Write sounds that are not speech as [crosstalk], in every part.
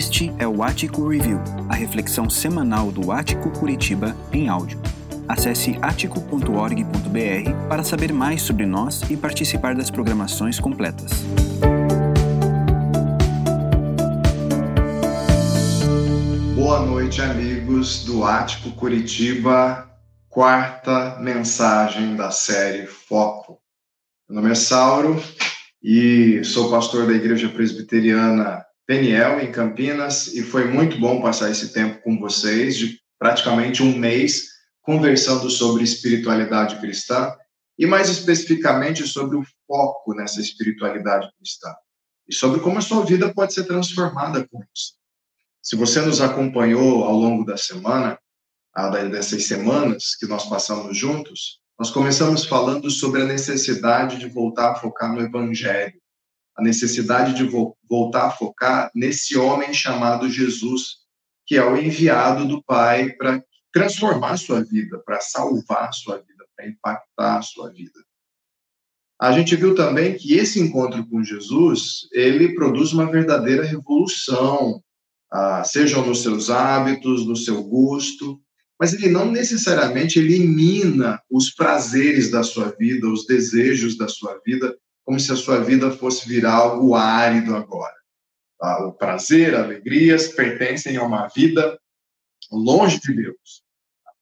Este é o Ático Review, a reflexão semanal do Ático Curitiba em áudio. Acesse atico.org.br para saber mais sobre nós e participar das programações completas. Boa noite, amigos do Ático Curitiba, quarta mensagem da série Foco. Meu nome é Sauro e sou pastor da Igreja Presbiteriana Peniel, em Campinas, e foi muito bom passar esse tempo com vocês, de praticamente um mês, conversando sobre espiritualidade cristã e, mais especificamente, sobre o foco nessa espiritualidade cristã e sobre como a sua vida pode ser transformada com isso. Se você nos acompanhou ao longo da semana, dessas semanas que nós passamos juntos, nós começamos falando sobre a necessidade de voltar a focar no Evangelho, a necessidade de vo voltar a focar nesse homem chamado Jesus, que é o enviado do Pai para transformar sua vida, para salvar sua vida, para impactar sua vida. A gente viu também que esse encontro com Jesus, ele produz uma verdadeira revolução, ah, sejam nos seus hábitos, no seu gosto, mas ele não necessariamente elimina os prazeres da sua vida, os desejos da sua vida, como se a sua vida fosse virar algo árido agora. Tá? O prazer, alegrias pertencem a uma vida longe de Deus.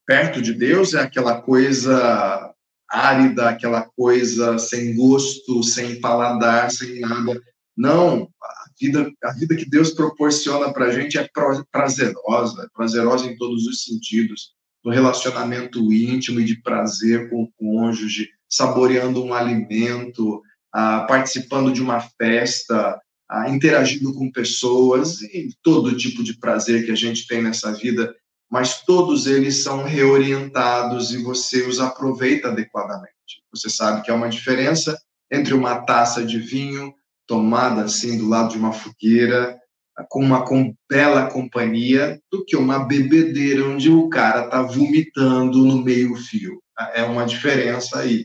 Perto de Deus é aquela coisa árida, aquela coisa sem gosto, sem paladar, sem nada. Não, a vida, a vida que Deus proporciona para a gente é prazerosa, é prazerosa em todos os sentidos, no relacionamento íntimo e de prazer com o cônjuge, saboreando um alimento, ah, participando de uma festa, ah, interagindo com pessoas e todo tipo de prazer que a gente tem nessa vida, mas todos eles são reorientados e você os aproveita adequadamente. Você sabe que há uma diferença entre uma taça de vinho tomada assim do lado de uma fogueira, com uma bela companhia, do que uma bebedeira onde o cara está vomitando no meio-fio. É uma diferença aí.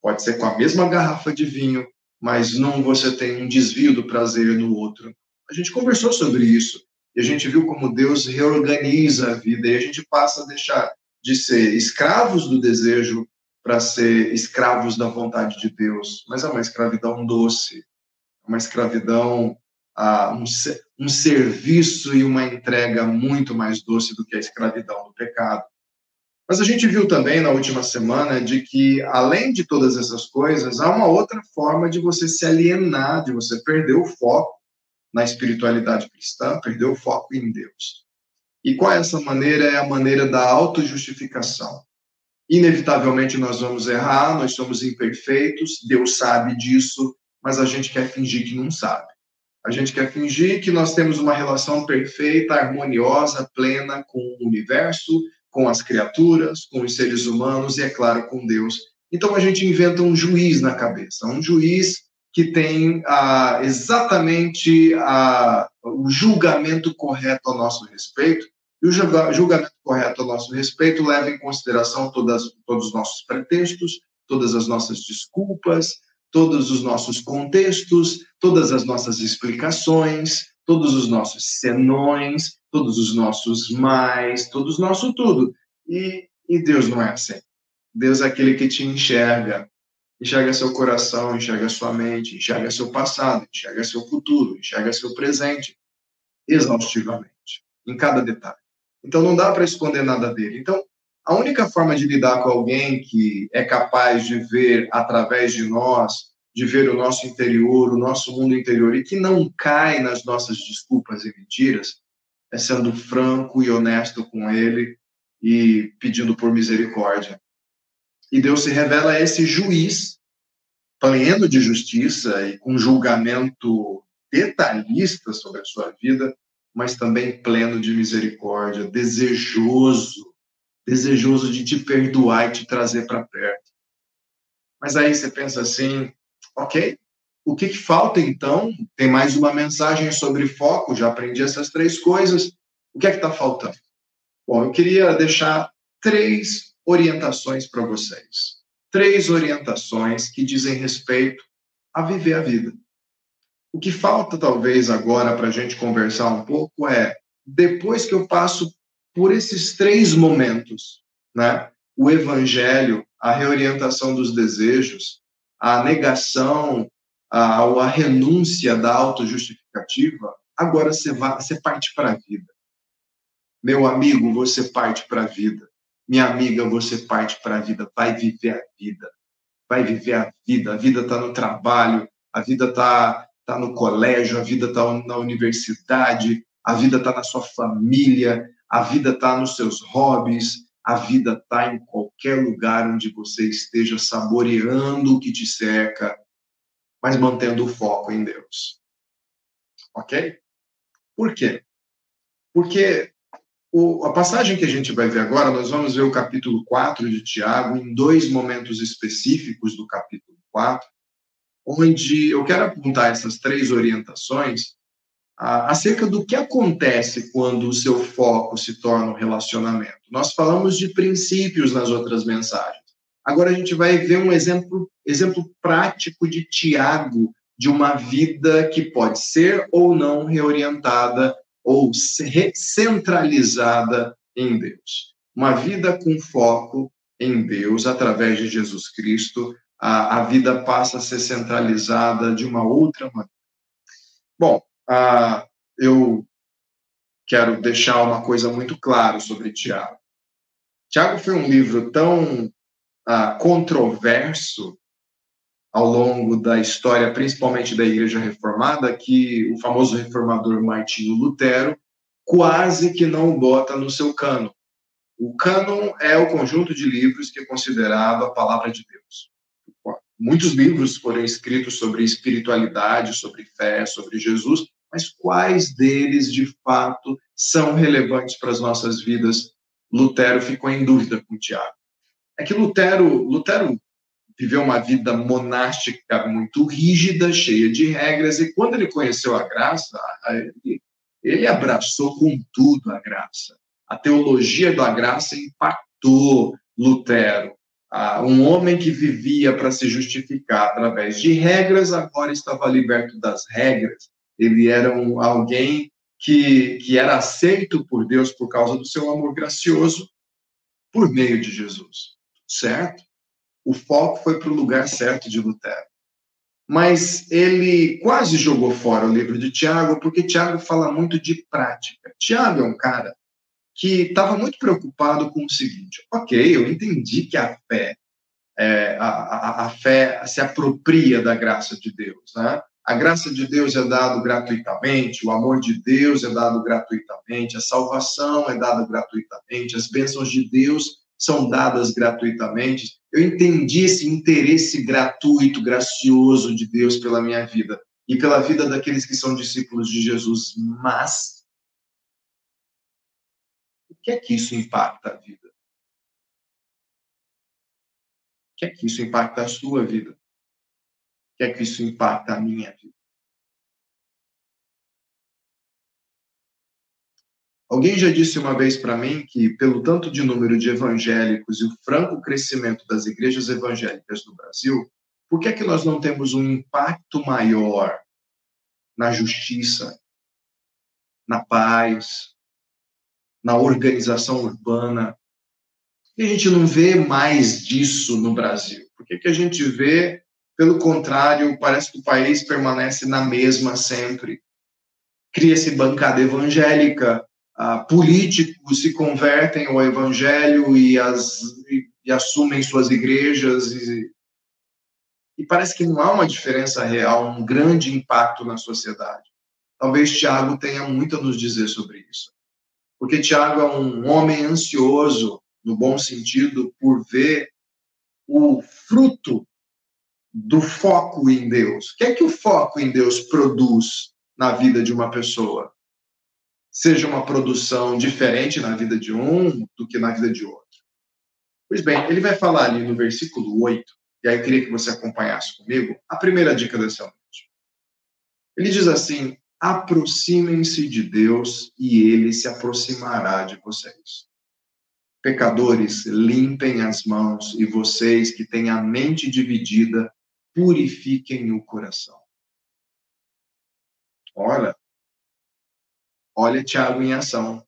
Pode ser com a mesma garrafa de vinho, mas não você tem um desvio do prazer no outro. A gente conversou sobre isso e a gente viu como Deus reorganiza a vida e a gente passa a deixar de ser escravos do desejo para ser escravos da vontade de Deus. Mas é uma escravidão doce, uma escravidão, um, um serviço e uma entrega muito mais doce do que a escravidão do pecado. Mas a gente viu também na última semana de que, além de todas essas coisas, há uma outra forma de você se alienar, de você perder o foco na espiritualidade cristã, perder o foco em Deus. E qual é essa maneira? É a maneira da autojustificação. Inevitavelmente nós vamos errar, nós somos imperfeitos, Deus sabe disso, mas a gente quer fingir que não sabe. A gente quer fingir que nós temos uma relação perfeita, harmoniosa, plena com o universo, com as criaturas, com os seres humanos e, é claro, com Deus. Então a gente inventa um juiz na cabeça, um juiz que tem ah, exatamente ah, o julgamento correto a nosso respeito, e o julgamento correto a nosso respeito leva em consideração todas, todos os nossos pretextos, todas as nossas desculpas, todos os nossos contextos, todas as nossas explicações, todos os nossos senões, todos os nossos mais, todos o nosso tudo. E, e Deus não é assim. Deus é aquele que te enxerga, enxerga seu coração, enxerga sua mente, enxerga seu passado, enxerga seu futuro, enxerga seu presente, exaustivamente, em cada detalhe. Então não dá para esconder nada dele. Então a única forma de lidar com alguém que é capaz de ver através de nós, de ver o nosso interior, o nosso mundo interior e que não cai nas nossas desculpas e mentiras, é sendo franco e honesto com ele e pedindo por misericórdia. E Deus se revela esse juiz pleno de justiça e com julgamento detalhista sobre a sua vida, mas também pleno de misericórdia, desejoso desejoso de te perdoar e te trazer para perto. Mas aí você pensa assim, ok, o que, que falta então? Tem mais uma mensagem sobre foco, já aprendi essas três coisas. O que é que está faltando? Bom, eu queria deixar três orientações para vocês. Três orientações que dizem respeito a viver a vida. O que falta, talvez, agora para a gente conversar um pouco é, depois que eu passo por esses três momentos, né? O evangelho, a reorientação dos desejos, a negação, a, a renúncia da autojustificativa, agora você, vai, você parte para a vida. Meu amigo, você parte para a vida. Minha amiga, você parte para a vida. Vai viver a vida. Vai viver a vida. A vida está no trabalho, a vida está tá no colégio, a vida está na universidade, a vida está na sua família, a vida está nos seus hobbies, a vida está em qualquer lugar onde você esteja saboreando o que te cerca, mas mantendo o foco em Deus. Ok? Por quê? Porque o, a passagem que a gente vai ver agora, nós vamos ver o capítulo 4 de Tiago, em dois momentos específicos do capítulo 4, onde eu quero apontar essas três orientações acerca do que acontece quando o seu foco se torna um relacionamento. Nós falamos de princípios nas outras mensagens. Agora a gente vai ver um exemplo, exemplo prático de Tiago, de uma vida que pode ser ou não reorientada ou centralizada em Deus. Uma vida com foco em Deus, através de Jesus Cristo, a, a vida passa a ser centralizada de uma outra maneira. Bom, ah, eu quero deixar uma coisa muito clara sobre Tiago. Tiago foi um livro tão ah, controverso ao longo da história, principalmente da Igreja Reformada, que o famoso reformador Martinho Lutero quase que não bota no seu cano. O cânon é o conjunto de livros que é considerado a palavra de Deus. Muitos livros foram escritos sobre espiritualidade, sobre fé, sobre Jesus, mas quais deles de fato são relevantes para as nossas vidas? Lutero ficou em dúvida com Tiago. É que Lutero, Lutero viveu uma vida monástica muito rígida, cheia de regras, e quando ele conheceu a graça, ele, ele abraçou com tudo a graça. A teologia da graça impactou Lutero. Ah, um homem que vivia para se justificar através de regras, agora estava liberto das regras ele era um, alguém que, que era aceito por Deus por causa do seu amor gracioso por meio de Jesus, certo? O foco foi para o lugar certo de Lutero. Mas ele quase jogou fora o livro de Tiago, porque Tiago fala muito de prática. Tiago é um cara que estava muito preocupado com o seguinte: ok, eu entendi que a fé, é, a, a, a, fé se apropria da graça de Deus, né? A graça de Deus é dado gratuitamente, o amor de Deus é dado gratuitamente, a salvação é dada gratuitamente, as bênçãos de Deus são dadas gratuitamente. Eu entendi esse interesse gratuito, gracioso de Deus pela minha vida e pela vida daqueles que são discípulos de Jesus, mas o que é que isso impacta a vida? O que é que isso impacta a sua vida? Que é que isso impacta a minha vida? Alguém já disse uma vez para mim que, pelo tanto de número de evangélicos e o franco crescimento das igrejas evangélicas no Brasil, por que é que nós não temos um impacto maior na justiça, na paz, na organização urbana? Por que a gente não vê mais disso no Brasil? Por que, que a gente vê pelo contrário, parece que o país permanece na mesma sempre. Cria-se bancada evangélica, políticos se convertem ao evangelho e, as, e, e assumem suas igrejas. E, e parece que não há uma diferença real, um grande impacto na sociedade. Talvez Tiago tenha muito a nos dizer sobre isso. Porque Tiago é um homem ansioso, no bom sentido, por ver o fruto do foco em Deus. O que é que o foco em Deus produz na vida de uma pessoa? Seja uma produção diferente na vida de um do que na vida de outro. Pois bem, ele vai falar ali no versículo 8, e aí eu queria que você acompanhasse comigo a primeira dica dessa noite. Ele diz assim: aproximem-se de Deus e ele se aproximará de vocês. Pecadores, limpem as mãos, e vocês que têm a mente dividida, purifiquem o coração. Olha, olha Tiago em ação.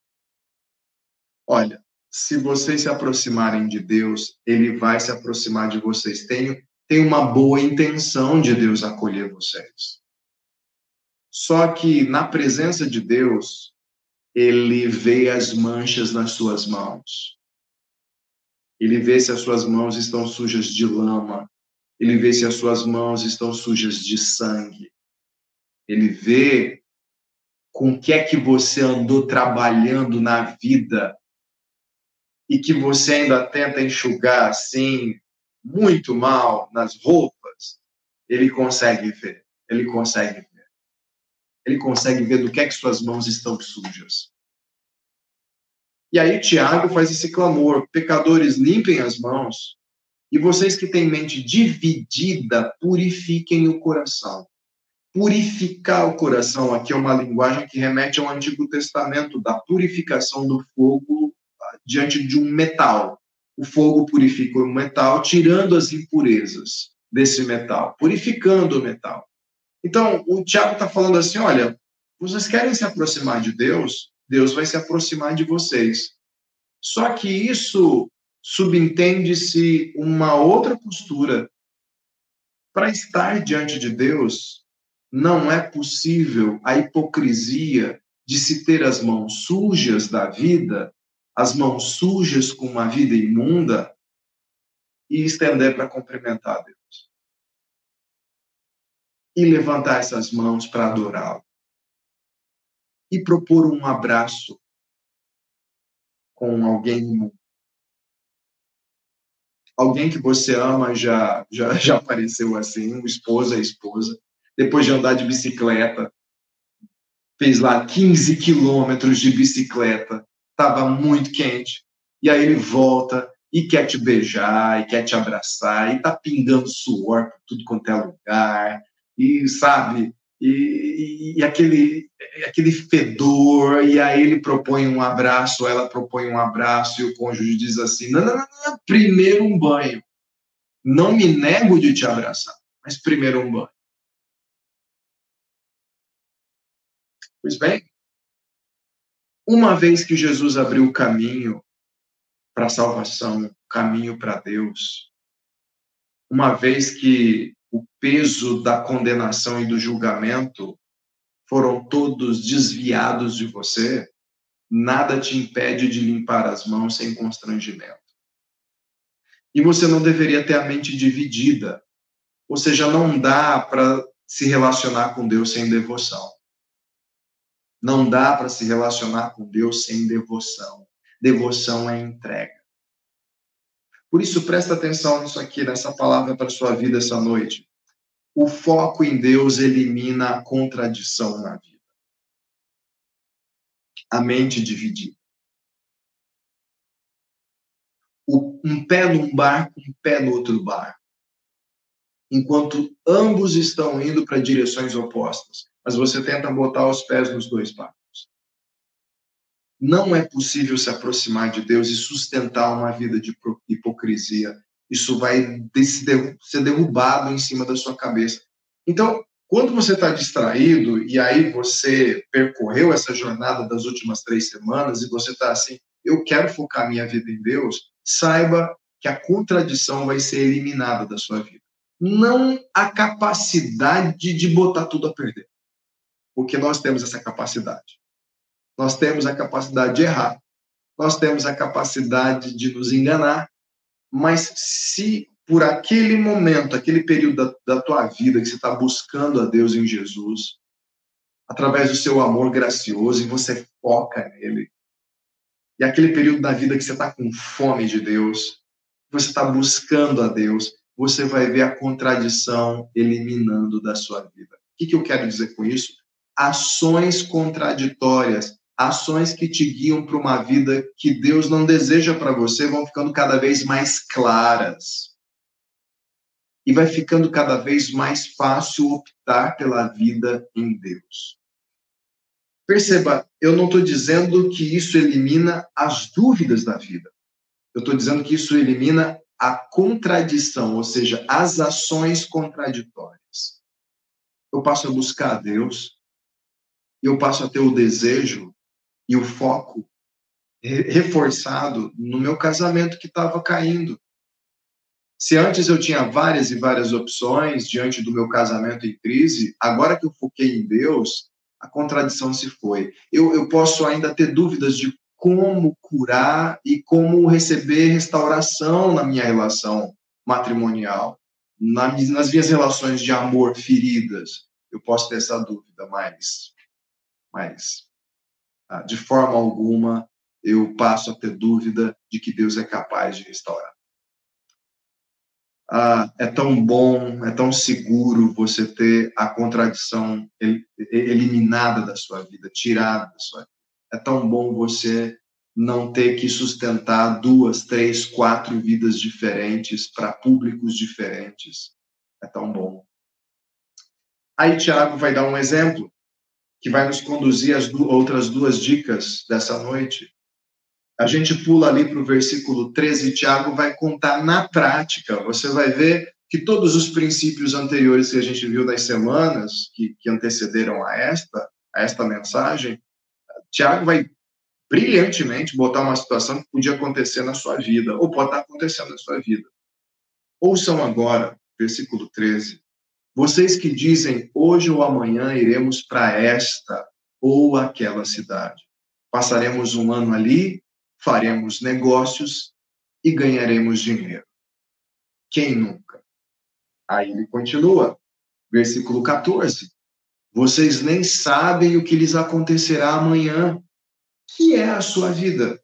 Olha, se vocês se aproximarem de Deus, ele vai se aproximar de vocês. Tem, tem uma boa intenção de Deus acolher vocês. Só que na presença de Deus, ele vê as manchas nas suas mãos. Ele vê se as suas mãos estão sujas de lama. Ele vê se as suas mãos estão sujas de sangue. Ele vê com o que é que você andou trabalhando na vida e que você ainda tenta enxugar assim muito mal nas roupas, ele consegue ver. Ele consegue ver. Ele consegue ver do que é que suas mãos estão sujas. E aí Tiago faz esse clamor: pecadores, limpem as mãos. E vocês que têm mente dividida, purifiquem o coração. Purificar o coração aqui é uma linguagem que remete ao Antigo Testamento, da purificação do fogo diante de um metal. O fogo purifica o metal, tirando as impurezas desse metal, purificando o metal. Então, o Tiago está falando assim: olha, vocês querem se aproximar de Deus? Deus vai se aproximar de vocês. Só que isso subentende-se uma outra postura. Para estar diante de Deus, não é possível a hipocrisia de se ter as mãos sujas da vida as mãos sujas com uma vida imunda e estender para cumprimentar Deus. E levantar essas mãos para adorá-lo. E propor um abraço com alguém imundo. Alguém que você ama já, já, [laughs] já apareceu assim, esposo é esposa, depois de andar de bicicleta, fez lá 15 quilômetros de bicicleta, estava muito quente. E aí ele volta e quer te beijar, e quer te abraçar, e tá pingando suor por tudo quanto é lugar, e sabe, e, e, aquele, aquele fedor, e aí ele propõe um abraço, ela propõe um abraço, e o cônjuge diz assim: não, não, não, não primeiro um banho. Não me nego de te abraçar, mas primeiro um banho. Pois bem, uma vez que Jesus abriu o caminho para a salvação, caminho para Deus, uma vez que o peso da condenação e do julgamento foram todos desviados de você, nada te impede de limpar as mãos sem constrangimento. E você não deveria ter a mente dividida, ou seja, não dá para se relacionar com Deus sem devoção. Não dá para se relacionar com Deus sem devoção. Devoção é entrega. Por isso, presta atenção nisso aqui, nessa palavra para a sua vida essa noite. O foco em Deus elimina a contradição na vida. A mente dividida. um pé num barco, um pé no outro barco. Enquanto ambos estão indo para direções opostas mas você tenta botar os pés nos dois barcos. Não é possível se aproximar de Deus e sustentar uma vida de hipocrisia. Isso vai ser derrubado em cima da sua cabeça. Então, quando você está distraído e aí você percorreu essa jornada das últimas três semanas e você está assim, eu quero focar minha vida em Deus, saiba que a contradição vai ser eliminada da sua vida. Não a capacidade de botar tudo a perder porque nós temos essa capacidade. Nós temos a capacidade de errar, nós temos a capacidade de nos enganar, mas se por aquele momento, aquele período da, da tua vida que você está buscando a Deus em Jesus, através do seu amor gracioso, e você foca nele, e aquele período da vida que você está com fome de Deus, você está buscando a Deus, você vai ver a contradição eliminando da sua vida. O que, que eu quero dizer com isso? ações contraditórias, ações que te guiam para uma vida que Deus não deseja para você, vão ficando cada vez mais claras. E vai ficando cada vez mais fácil optar pela vida em Deus. Perceba, eu não estou dizendo que isso elimina as dúvidas da vida. Eu estou dizendo que isso elimina a contradição, ou seja, as ações contraditórias. Eu passo a buscar a Deus, eu passo a ter o desejo e o foco reforçado no meu casamento que estava caindo. Se antes eu tinha várias e várias opções diante do meu casamento em crise, agora que eu foquei em Deus, a contradição se foi. Eu, eu posso ainda ter dúvidas de como curar e como receber restauração na minha relação matrimonial, nas minhas relações de amor feridas. Eu posso ter essa dúvida, mas, mas de forma alguma eu passo a ter dúvida de que Deus é capaz de restaurar. Ah, é tão bom, é tão seguro você ter a contradição eliminada da sua vida, tirada da sua vida. É tão bom você não ter que sustentar duas, três, quatro vidas diferentes para públicos diferentes. É tão bom. Aí Tiago vai dar um exemplo que vai nos conduzir às outras duas dicas dessa noite. A gente pula ali para o versículo 13, Tiago vai contar na prática. Você vai ver que todos os princípios anteriores que a gente viu nas semanas que, que antecederam a esta, a esta mensagem, Tiago vai brilhantemente botar uma situação que podia acontecer na sua vida, ou pode estar acontecendo na sua vida. Ouçam agora, versículo 13. Vocês que dizem, hoje ou amanhã iremos para esta ou aquela cidade. Passaremos um ano ali faremos negócios e ganharemos dinheiro. Quem nunca? Aí ele continua, versículo 14. Vocês nem sabem o que lhes acontecerá amanhã. Que é a sua vida?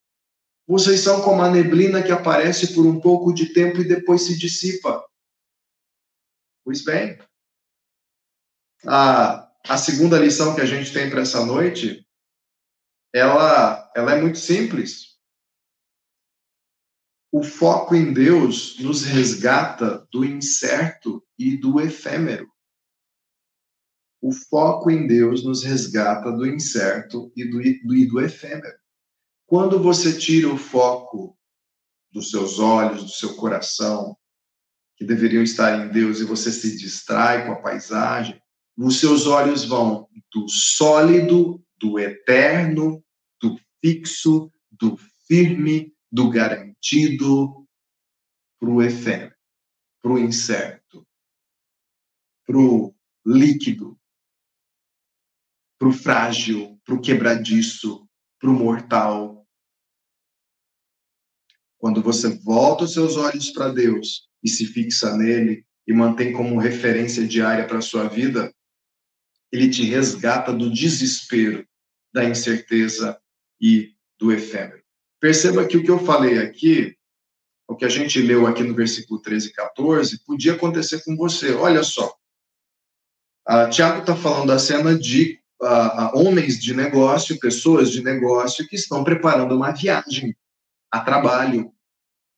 Vocês são como a neblina que aparece por um pouco de tempo e depois se dissipa. Pois bem, a, a segunda lição que a gente tem para essa noite, ela, ela é muito simples o foco em Deus nos resgata do incerto e do efêmero. O foco em Deus nos resgata do incerto e do, do, e do efêmero. Quando você tira o foco dos seus olhos, do seu coração, que deveriam estar em Deus, e você se distrai com a paisagem, os seus olhos vão do sólido, do eterno, do fixo, do firme, do garantido para o efêmero, para o incerto, para o líquido, para o frágil, para o quebradiço, para o mortal. Quando você volta os seus olhos para Deus e se fixa nele e mantém como referência diária para a sua vida, ele te resgata do desespero, da incerteza e do efêmero. Perceba que o que eu falei aqui, o que a gente leu aqui no versículo 13 e 14, podia acontecer com você. Olha só. A Tiago está falando da cena de uh, homens de negócio, pessoas de negócio que estão preparando uma viagem a trabalho.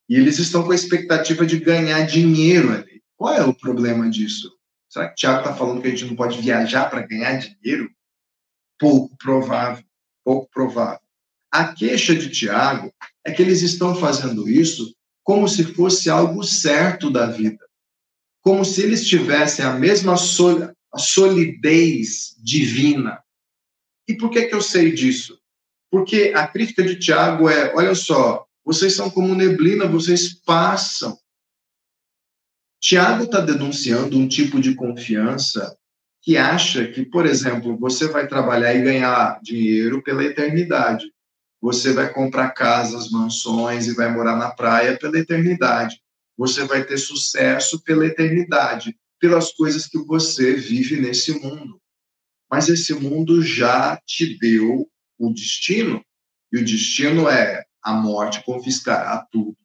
E eles estão com a expectativa de ganhar dinheiro ali. Qual é o problema disso? Será que Tiago está falando que a gente não pode viajar para ganhar dinheiro? Pouco provável. Pouco provável. A queixa de Tiago é que eles estão fazendo isso como se fosse algo certo da vida, como se eles tivessem a mesma solidez divina. E por que, que eu sei disso? Porque a crítica de Tiago é: olha só, vocês são como neblina, vocês passam. Tiago está denunciando um tipo de confiança que acha que, por exemplo, você vai trabalhar e ganhar dinheiro pela eternidade você vai comprar casas, mansões e vai morar na praia pela eternidade. Você vai ter sucesso pela eternidade, pelas coisas que você vive nesse mundo. Mas esse mundo já te deu o destino, e o destino é a morte confiscará tudo.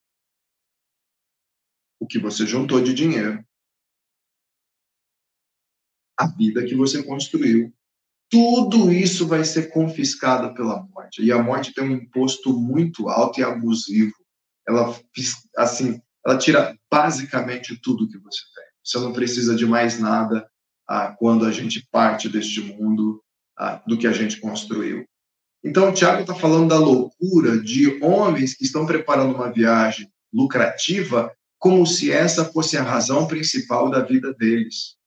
O que você juntou de dinheiro. A vida que você construiu tudo isso vai ser confiscado pela morte. E a morte tem um imposto muito alto e abusivo. Ela, assim, ela tira basicamente tudo que você tem. Você não precisa de mais nada ah, quando a gente parte deste mundo ah, do que a gente construiu. Então, o Tiago está falando da loucura de homens que estão preparando uma viagem lucrativa como se essa fosse a razão principal da vida deles.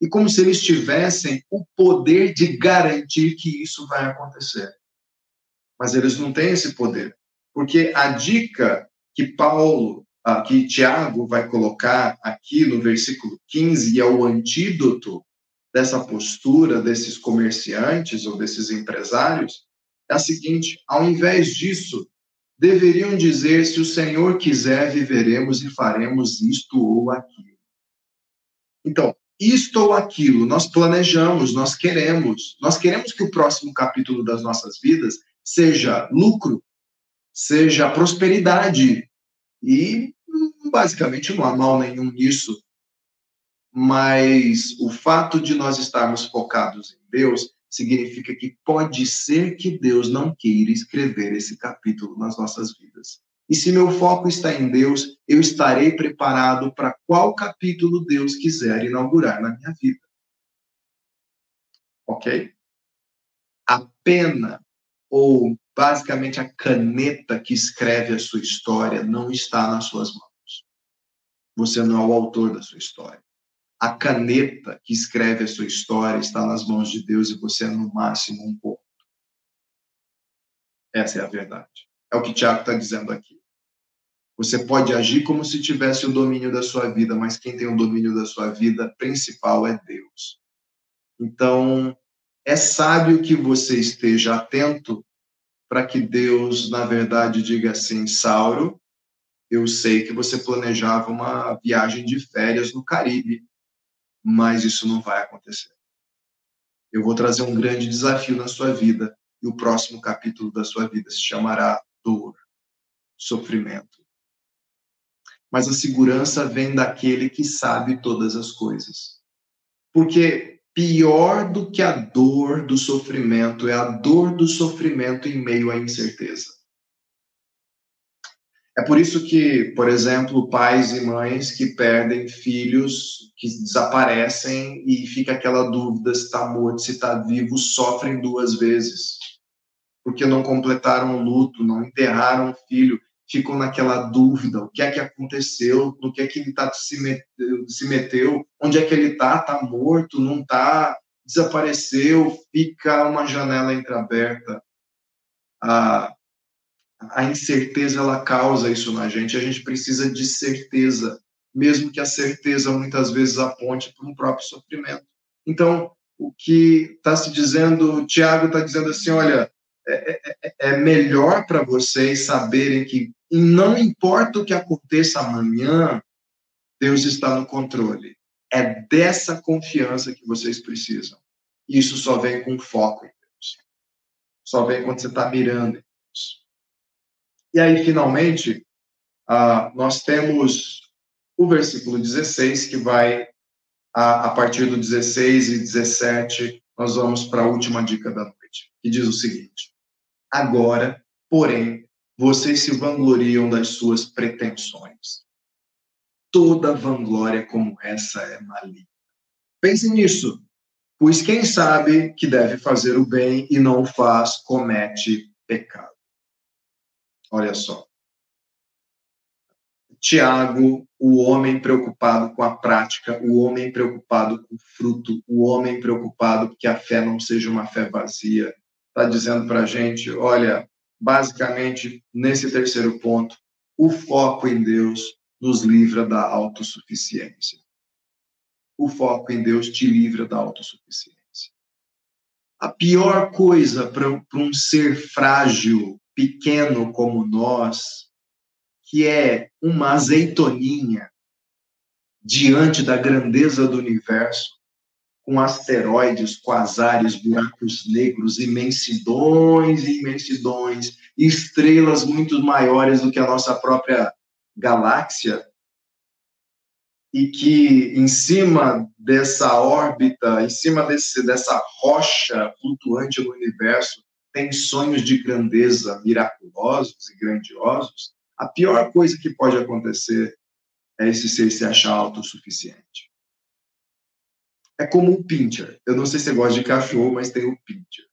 e como se eles tivessem o poder de garantir que isso vai acontecer. Mas eles não têm esse poder, porque a dica que Paulo, que Tiago vai colocar aqui no versículo 15, e é o antídoto dessa postura desses comerciantes ou desses empresários, é a seguinte: ao invés disso, deveriam dizer: se o Senhor quiser, viveremos e faremos isto ou aquilo. Então, isto ou aquilo, nós planejamos, nós queremos. Nós queremos que o próximo capítulo das nossas vidas seja lucro, seja prosperidade. E basicamente não há mal nenhum nisso. Mas o fato de nós estarmos focados em Deus significa que pode ser que Deus não queira escrever esse capítulo nas nossas vidas. E se meu foco está em Deus, eu estarei preparado para qual capítulo Deus quiser inaugurar na minha vida. Ok? A pena, ou basicamente a caneta que escreve a sua história, não está nas suas mãos. Você não é o autor da sua história. A caneta que escreve a sua história está nas mãos de Deus e você é, no máximo, um ponto. Essa é a verdade. É o que Tiago está dizendo aqui. Você pode agir como se tivesse o domínio da sua vida, mas quem tem o domínio da sua vida principal é Deus. Então, é sábio que você esteja atento para que Deus, na verdade, diga assim: Sauro, eu sei que você planejava uma viagem de férias no Caribe, mas isso não vai acontecer. Eu vou trazer um grande desafio na sua vida, e o próximo capítulo da sua vida se chamará dor, sofrimento. Mas a segurança vem daquele que sabe todas as coisas. Porque pior do que a dor do sofrimento é a dor do sofrimento em meio à incerteza. É por isso que, por exemplo, pais e mães que perdem filhos, que desaparecem e fica aquela dúvida se está morto, se está vivo, sofrem duas vezes. Porque não completaram o luto, não enterraram o filho, ficam naquela dúvida: o que é que aconteceu, no que é que ele tá, se, meteu, se meteu, onde é que ele está, está morto, não está, desapareceu, fica uma janela entreaberta. Ah, a incerteza ela causa isso na gente. A gente precisa de certeza, mesmo que a certeza muitas vezes aponte para um próprio sofrimento. Então, o que está se dizendo, Tiago está dizendo assim: olha, é, é, é, é melhor para vocês saberem que não importa o que aconteça amanhã, Deus está no controle. É dessa confiança que vocês precisam. Isso só vem com foco em Deus. Só vem quando você está mirando. E aí, finalmente, uh, nós temos o versículo 16, que vai, a, a partir do 16 e 17, nós vamos para a última dica da noite, que diz o seguinte: Agora, porém, vocês se vangloriam das suas pretensões. Toda vanglória como essa é maligna. Pense nisso, pois quem sabe que deve fazer o bem e não o faz, comete pecado. Olha só. Tiago, o homem preocupado com a prática, o homem preocupado com o fruto, o homem preocupado que a fé não seja uma fé vazia, está dizendo para a gente: olha, basicamente, nesse terceiro ponto, o foco em Deus nos livra da autossuficiência. O foco em Deus te livra da autossuficiência. A pior coisa para um ser frágil, pequeno como nós, que é uma azeitoninha diante da grandeza do universo, com asteroides, quasares, buracos negros, imensidões e imensidões, estrelas muito maiores do que a nossa própria galáxia, e que em cima dessa órbita, em cima desse, dessa rocha flutuante no universo, tem sonhos de grandeza miraculosos e grandiosos, a pior coisa que pode acontecer é esse ser se achar autossuficiente. É como o pincher. Eu não sei se você gosta de cachorro, mas tem o pincher.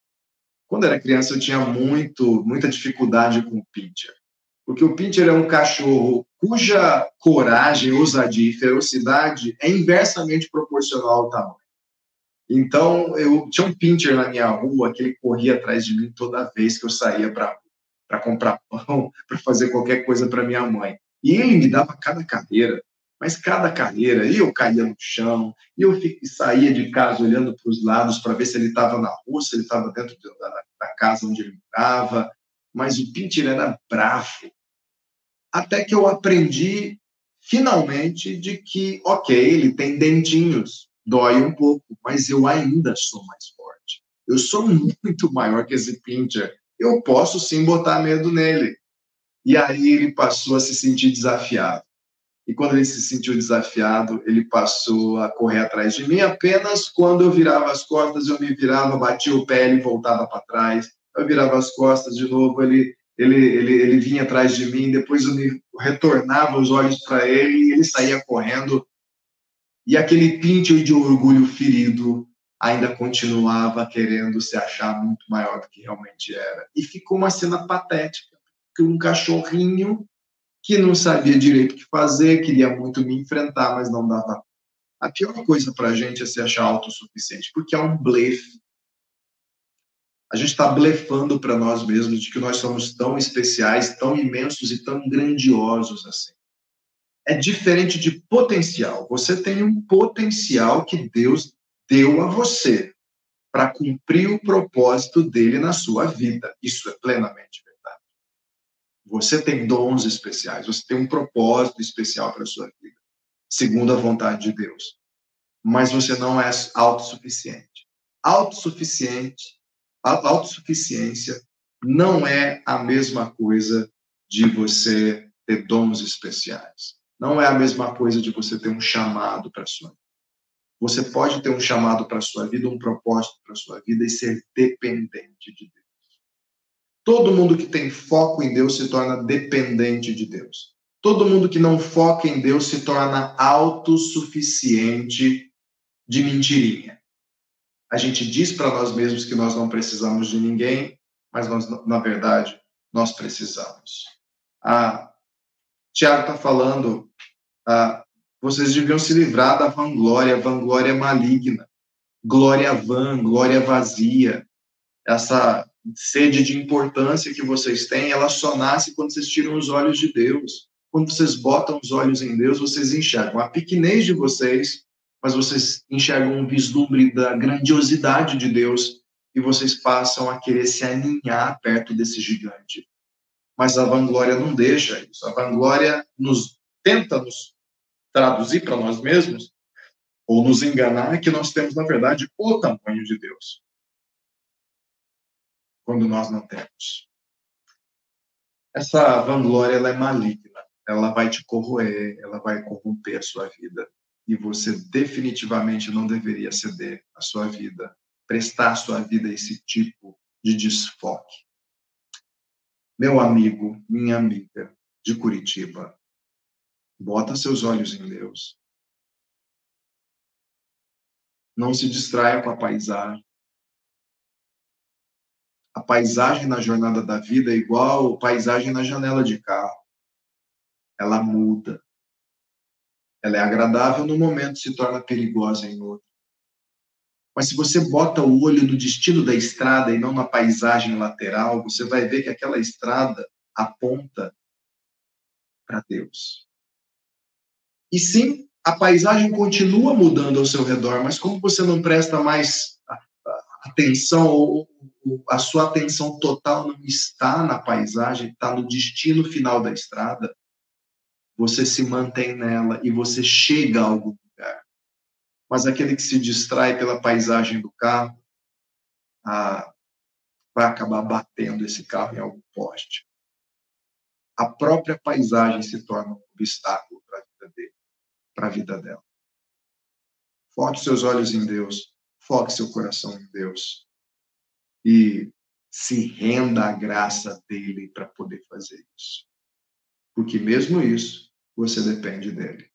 Quando era criança, eu tinha muito, muita dificuldade com o pincher. Porque o pincher é um cachorro cuja coragem, ousadia e ferocidade é inversamente proporcional ao tamanho. Então, eu tinha um pincher na minha rua que ele corria atrás de mim toda vez que eu saía para comprar [laughs] pão, para fazer qualquer coisa para minha mãe. E ele me dava cada carreira, mas cada carreira, e eu caía no chão, e eu saía de casa olhando para os lados para ver se ele estava na rua, se ele estava dentro da, da, casa onde ele morava, mas o pincher era bravo. Até que eu aprendi, finalmente, de que, ok, ele tem dentinhos, dói um pouco, mas eu ainda sou mais forte. Eu sou muito maior que esse pincher. Eu posso sim botar medo nele. E aí ele passou a se sentir desafiado. E quando ele se sentiu desafiado, ele passou a correr atrás de mim. Apenas quando eu virava as costas, eu me virava, batia o pé, ele voltava para trás. Eu virava as costas de novo, ele, ele, ele, ele vinha atrás de mim. Depois eu me retornava os olhos para ele e ele saía correndo e aquele pinto de orgulho ferido ainda continuava querendo se achar muito maior do que realmente era. E ficou uma cena patética, que um cachorrinho que não sabia direito o que fazer, queria muito me enfrentar, mas não dava. A pior coisa para a gente é se achar autossuficiente, porque é um blefe. A gente está blefando para nós mesmos de que nós somos tão especiais, tão imensos e tão grandiosos assim é diferente de potencial. Você tem um potencial que Deus deu a você para cumprir o propósito dele na sua vida. Isso é plenamente verdade. Você tem dons especiais, você tem um propósito especial para a sua vida, segundo a vontade de Deus. Mas você não é autossuficiente. Autossuficiente, autossuficiência não é a mesma coisa de você ter dons especiais. Não é a mesma coisa de você ter um chamado para a sua vida. Você pode ter um chamado para a sua vida, um propósito para a sua vida e ser dependente de Deus. Todo mundo que tem foco em Deus se torna dependente de Deus. Todo mundo que não foca em Deus se torna autossuficiente de mentirinha. A gente diz para nós mesmos que nós não precisamos de ninguém, mas nós, na verdade, nós precisamos. Ah, Tiago está falando, ah, vocês deviam se livrar da vanglória, vanglória maligna, glória vã, glória vazia. Essa sede de importância que vocês têm, ela só nasce quando vocês tiram os olhos de Deus. Quando vocês botam os olhos em Deus, vocês enxergam a pequenez de vocês, mas vocês enxergam um vislumbre da grandiosidade de Deus e vocês passam a querer se aninhar perto desse gigante mas a vanglória não deixa isso. A vanglória nos tenta nos traduzir para nós mesmos ou nos enganar que nós temos, na verdade, o tamanho de Deus. Quando nós não temos. Essa vanglória ela é maligna. Ela vai te corroer, ela vai corromper a sua vida. E você definitivamente não deveria ceder a sua vida, prestar a sua vida a esse tipo de desfoque meu amigo, minha amiga de Curitiba, bota seus olhos em Deus. Não se distraia com a paisagem. A paisagem na jornada da vida é igual a paisagem na janela de carro. Ela muda. Ela é agradável no momento, se torna perigosa em outro. Mas se você bota o olho no destino da estrada e não na paisagem lateral, você vai ver que aquela estrada aponta para Deus. E sim, a paisagem continua mudando ao seu redor, mas como você não presta mais atenção, ou a sua atenção total não está na paisagem, está no destino final da estrada, você se mantém nela e você chega a algum mas aquele que se distrai pela paisagem do carro ah, vai acabar batendo esse carro em algum poste. A própria paisagem se torna um obstáculo para a vida dele, para a vida dela. Foque seus olhos em Deus, foque seu coração em Deus e se renda à graça dele para poder fazer isso. Porque mesmo isso, você depende dele.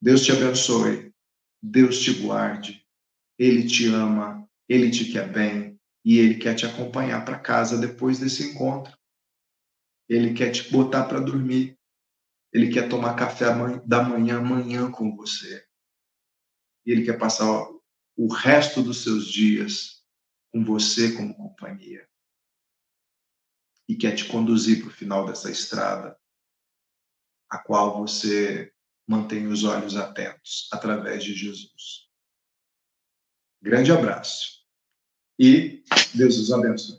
Deus te abençoe, Deus te guarde, Ele te ama, Ele te quer bem e Ele quer te acompanhar para casa depois desse encontro. Ele quer te botar para dormir, Ele quer tomar café da manhã amanhã com você. Ele quer passar o resto dos seus dias com você como companhia e quer te conduzir para o final dessa estrada, a qual você mantém os olhos atentos através de Jesus. Grande abraço e Deus os abençoe.